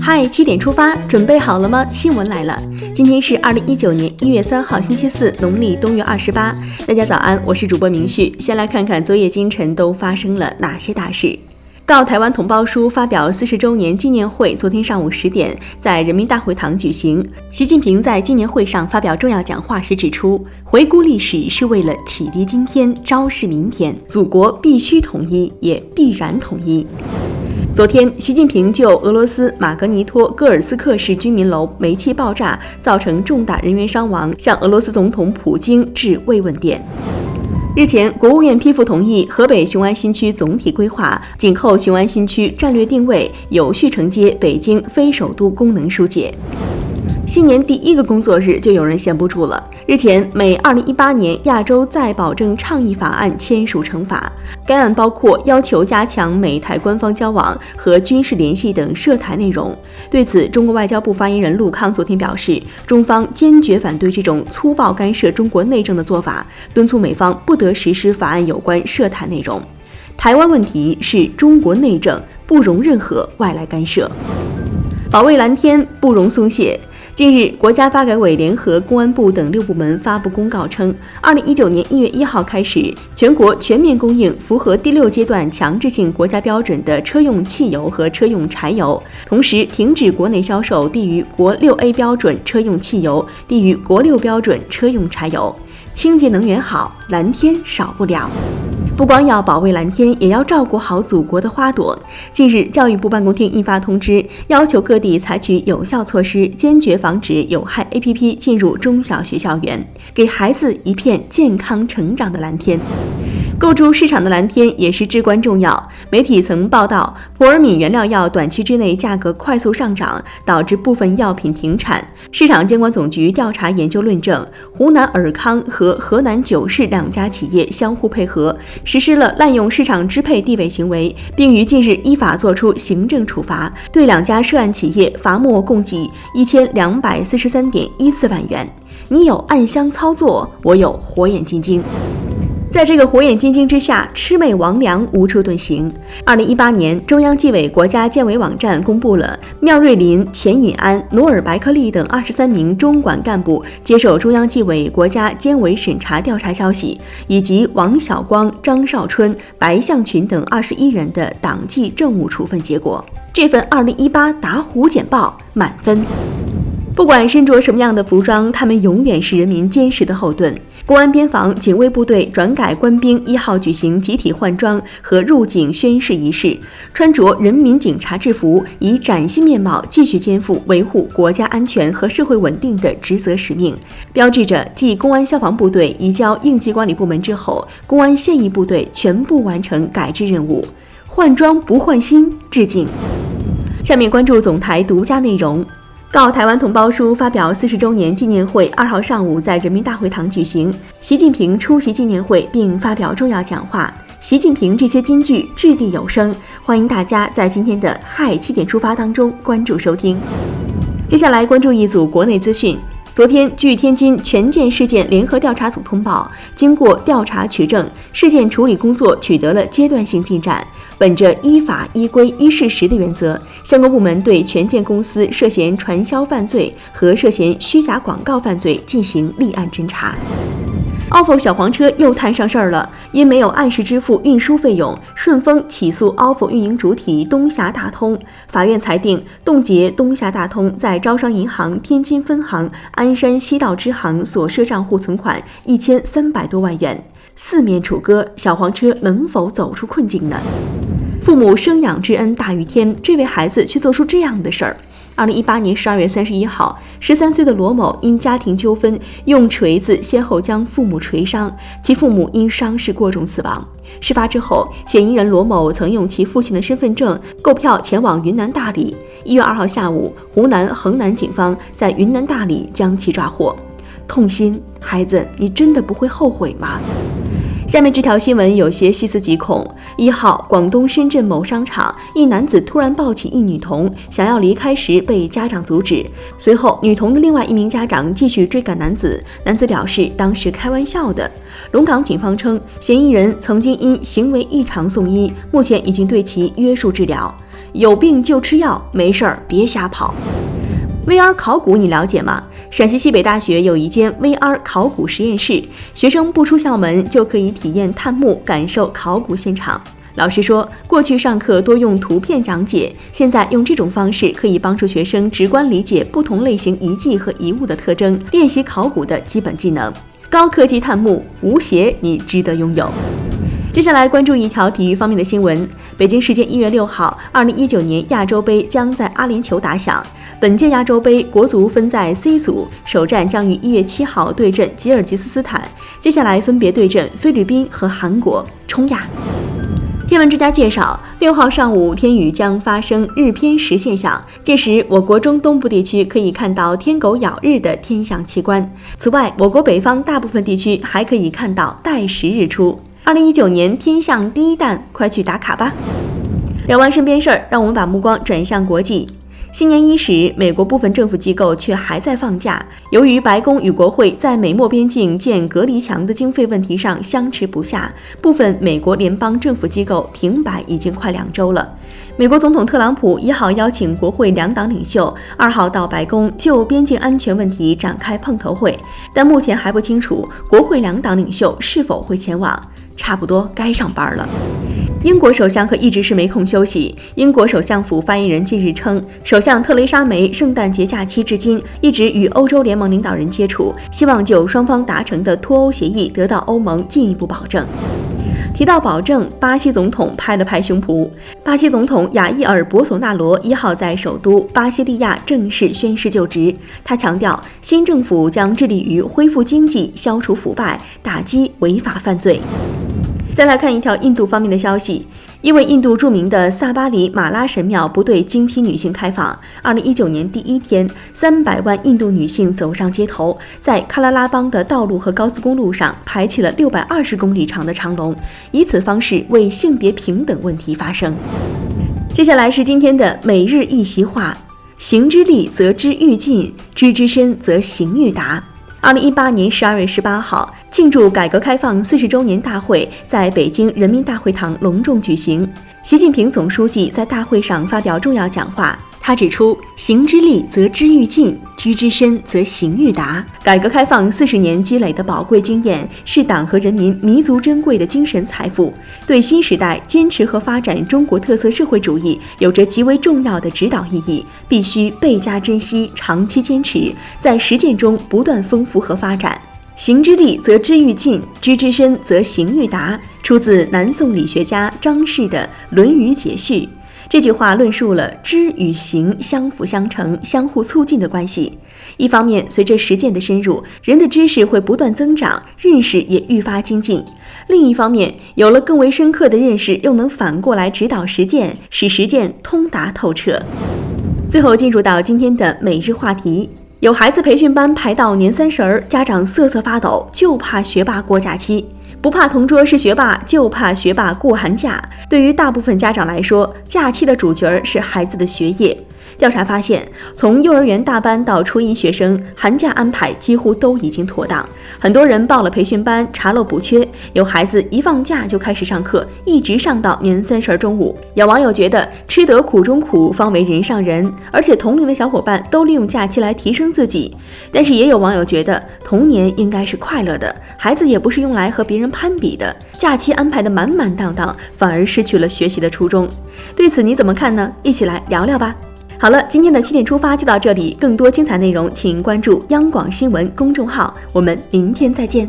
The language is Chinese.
嗨，七点出发，准备好了吗？新闻来了，今天是二零一九年一月三号，星期四，农历冬月二十八。大家早安，我是主播明旭。先来看看昨夜今晨都发生了哪些大事。告台湾同胞书发表四十周年纪念会，昨天上午十点在人民大会堂举行。习近平在纪念会上发表重要讲话时指出，回顾历史是为了启迪今天，昭示明天。祖国必须统一，也必然统一。昨天，习近平就俄罗斯马格尼托戈尔斯克市居民楼煤气爆炸造成重大人员伤亡，向俄罗斯总统普京致慰问电。日前，国务院批复同意河北雄安新区总体规划，紧扣雄安新区战略定位，有序承接北京非首都功能疏解。新年第一个工作日就有人闲不住了。日前，美二零一八年亚洲再保证倡议法案签署成法，该案包括要求加强美台官方交往和军事联系等涉台内容。对此，中国外交部发言人陆康昨天表示，中方坚决反对这种粗暴干涉中国内政的做法，敦促美方不得实施法案有关涉台内容。台湾问题是中国内政，不容任何外来干涉。保卫蓝天，不容松懈。近日，国家发改委联合公安部等六部门发布公告称，二零一九年一月一号开始，全国全面供应符合第六阶段强制性国家标准的车用汽油和车用柴油，同时停止国内销售低于国六 A 标准车用汽油、低于国六标准车用柴油。清洁能源好，蓝天少不了。不光要保卫蓝天，也要照顾好祖国的花朵。近日，教育部办公厅印发通知，要求各地采取有效措施，坚决防止有害 APP 进入中小学校园，给孩子一片健康成长的蓝天。构筑市场的蓝天也是至关重要。媒体曾报道，普尔敏原料药短期之内价格快速上涨，导致部分药品停产。市场监管总局调查研究论证，湖南尔康和河南九市两家企业相互配合，实施了滥用市场支配地位行为，并于近日依法作出行政处罚，对两家涉案企业罚没共计一千两百四十三点一四万元。你有暗箱操作，我有火眼金睛。在这个火眼金睛之下，魑魅魍魉无处遁形。二零一八年，中央纪委国家监委网站公布了妙瑞林、钱尹安、努尔白克力等二十三名中管干部接受中央纪委国家监委审查调查消息，以及王晓光、张少春、白向群等二十一人的党纪政务处分结果。这份二零一八打虎简报满分。不管身着什么样的服装，他们永远是人民坚实的后盾。公安边防警卫部队转改官兵一号举行集体换装和入警宣誓仪式，穿着人民警察制服，以崭新面貌继续肩负维护国家安全和社会稳定的职责使命，标志着继公安消防部队移交应急管理部门之后，公安现役部队全部完成改制任务。换装不换心，致敬。下面关注总台独家内容。告台湾同胞书发表四十周年纪念会二号上午在人民大会堂举行，习近平出席纪念会并发表重要讲话。习近平这些金句掷地有声，欢迎大家在今天的嗨七点出发当中关注收听。接下来关注一组国内资讯。昨天，据天津权健事件联合调查组通报，经过调查取证，事件处理工作取得了阶段性进展。本着依法依规依事实的原则，相关部门对权健公司涉嫌传销犯罪和涉嫌虚假广告犯罪进行立案侦查。Ofo 小黄车又摊上事儿了，因没有按时支付运输费用，顺丰起诉 ofo 运营主体东峡大通，法院裁定冻结东峡大通在招商银行天津分行、鞍山西道支行所设账户存款一千三百多万元。四面楚歌，小黄车能否走出困境呢？父母生养之恩大于天，这位孩子却做出这样的事儿。二零一八年十二月三十一号，十三岁的罗某因家庭纠纷，用锤子先后将父母锤伤，其父母因伤势过重死亡。事发之后，嫌疑人罗某曾用其父亲的身份证购票前往云南大理。一月二号下午，湖南衡南警方在云南大理将其抓获。痛心，孩子，你真的不会后悔吗？下面这条新闻有些细思极恐。一号，广东深圳某商场，一男子突然抱起一女童，想要离开时被家长阻止。随后，女童的另外一名家长继续追赶男子，男子表示当时开玩笑的。龙岗警方称，嫌疑人曾经因行为异常送医，目前已经对其约束治疗。有病就吃药，没事儿别瞎跑。VR 考古你了解吗？陕西西北大学有一间 VR 考古实验室，学生不出校门就可以体验探墓，感受考古现场。老师说，过去上课多用图片讲解，现在用这种方式可以帮助学生直观理解不同类型遗迹和遗物的特征，练习考古的基本技能。高科技探墓，无邪你值得拥有。接下来关注一条体育方面的新闻。北京时间一月六号，二零一九年亚洲杯将在阿联酋打响。本届亚洲杯国足分在 C 组，首战将于一月七号对阵吉尔吉斯斯坦，接下来分别对阵菲律宾和韩国，冲亚。天文专家介绍，六号上午天宇将发生日偏食现象，届时我国中东部地区可以看到天狗咬日的天象奇观。此外，我国北方大部分地区还可以看到带食日出。二零一九年天象第一弹，快去打卡吧！聊完身边事儿，让我们把目光转向国际。新年伊始，美国部分政府机构却还在放假。由于白宫与国会在美墨边境建隔离墙的经费问题上相持不下，部分美国联邦政府机构停摆已经快两周了。美国总统特朗普一号邀请国会两党领袖二号到白宫就边境安全问题展开碰头会，但目前还不清楚国会两党领袖是否会前往。差不多该上班了。英国首相可一直是没空休息。英国首相府发言人近日称，首相特蕾莎梅圣诞节假期至今一直与欧洲联盟领导人接触，希望就双方达成的脱欧协议得到欧盟进一步保证。提到保证，巴西总统拍了拍胸脯。巴西总统雅伊尔·博索纳罗一号在首都巴西利亚正式宣誓就职。他强调，新政府将致力于恢复经济、消除腐败、打击违法犯罪。再来看一条印度方面的消息，因为印度著名的萨巴里马拉神庙不对经期女性开放，二零一九年第一天，三百万印度女性走上街头，在喀拉拉邦的道路和高速公路上排起了六百二十公里长的长龙，以此方式为性别平等问题发声。接下来是今天的每日一席话：行之利则知欲尽，知之深则行欲达。二零一八年十二月十八号，庆祝改革开放四十周年大会在北京人民大会堂隆重举行。习近平总书记在大会上发表重要讲话。他指出，行之利则知愈尽，知之深则行愈达。改革开放四十年积累的宝贵经验，是党和人民弥足珍贵的精神财富，对新时代坚持和发展中国特色社会主义有着极为重要的指导意义，必须倍加珍惜，长期坚持，在实践中不断丰富和发展。行之利则知愈尽，知之深则行愈达，出自南宋理学家张氏的《论语解序》。这句话论述了知与行相辅相成、相互促进的关系。一方面，随着实践的深入，人的知识会不断增长，认识也愈发精进；另一方面，有了更为深刻的认识，又能反过来指导实践，使实践通达透彻。最后，进入到今天的每日话题：有孩子培训班排到年三十儿，家长瑟瑟发抖，就怕学霸过假期。不怕同桌是学霸，就怕学霸过寒假。对于大部分家长来说，假期的主角是孩子的学业。调查发现，从幼儿园大班到初一学生，寒假安排几乎都已经妥当。很多人报了培训班，查漏补缺。有孩子一放假就开始上课，一直上到年三十中午。有网友觉得，吃得苦中苦，方为人上人。而且同龄的小伙伴都利用假期来提升自己。但是也有网友觉得，童年应该是快乐的，孩子也不是用来和别人攀比的。假期安排的满满当当，反而失去了学习的初衷。对此你怎么看呢？一起来聊聊吧。好了，今天的七点出发就到这里，更多精彩内容请关注央广新闻公众号，我们明天再见。